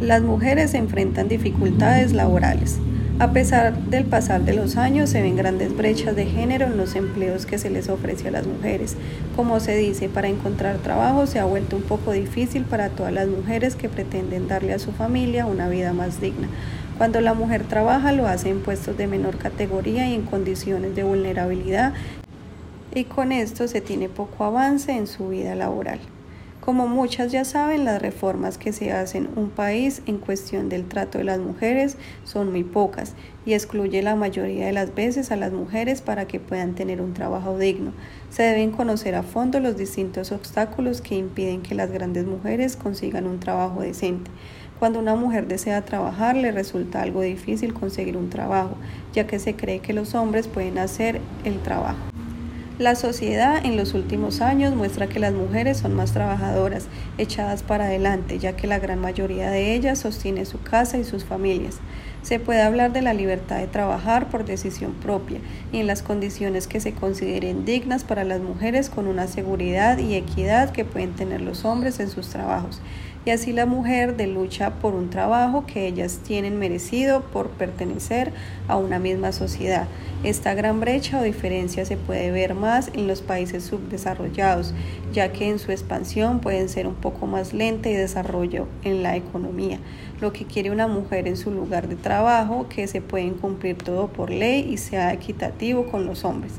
Las mujeres enfrentan dificultades laborales. A pesar del pasar de los años, se ven grandes brechas de género en los empleos que se les ofrece a las mujeres. Como se dice, para encontrar trabajo se ha vuelto un poco difícil para todas las mujeres que pretenden darle a su familia una vida más digna. Cuando la mujer trabaja lo hace en puestos de menor categoría y en condiciones de vulnerabilidad y con esto se tiene poco avance en su vida laboral. Como muchas ya saben, las reformas que se hacen en un país en cuestión del trato de las mujeres son muy pocas y excluye la mayoría de las veces a las mujeres para que puedan tener un trabajo digno. Se deben conocer a fondo los distintos obstáculos que impiden que las grandes mujeres consigan un trabajo decente. Cuando una mujer desea trabajar, le resulta algo difícil conseguir un trabajo, ya que se cree que los hombres pueden hacer el trabajo. La sociedad en los últimos años muestra que las mujeres son más trabajadoras, echadas para adelante, ya que la gran mayoría de ellas sostiene su casa y sus familias. Se puede hablar de la libertad de trabajar por decisión propia y en las condiciones que se consideren dignas para las mujeres con una seguridad y equidad que pueden tener los hombres en sus trabajos y así la mujer de lucha por un trabajo que ellas tienen merecido por pertenecer a una misma sociedad. Esta gran brecha o diferencia se puede ver más en los países subdesarrollados, ya que en su expansión pueden ser un poco más lenta y desarrollo en la economía. Lo que quiere una mujer en su lugar de trabajo, que se pueden cumplir todo por ley y sea equitativo con los hombres.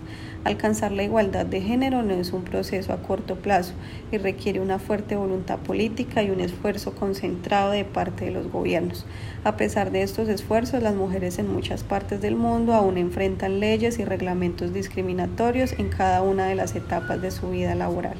Alcanzar la igualdad de género no es un proceso a corto plazo y requiere una fuerte voluntad política y un esfuerzo concentrado de parte de los gobiernos. A pesar de estos esfuerzos, las mujeres en muchas partes del mundo aún enfrentan leyes y reglamentos discriminatorios en cada una de las etapas de su vida laboral.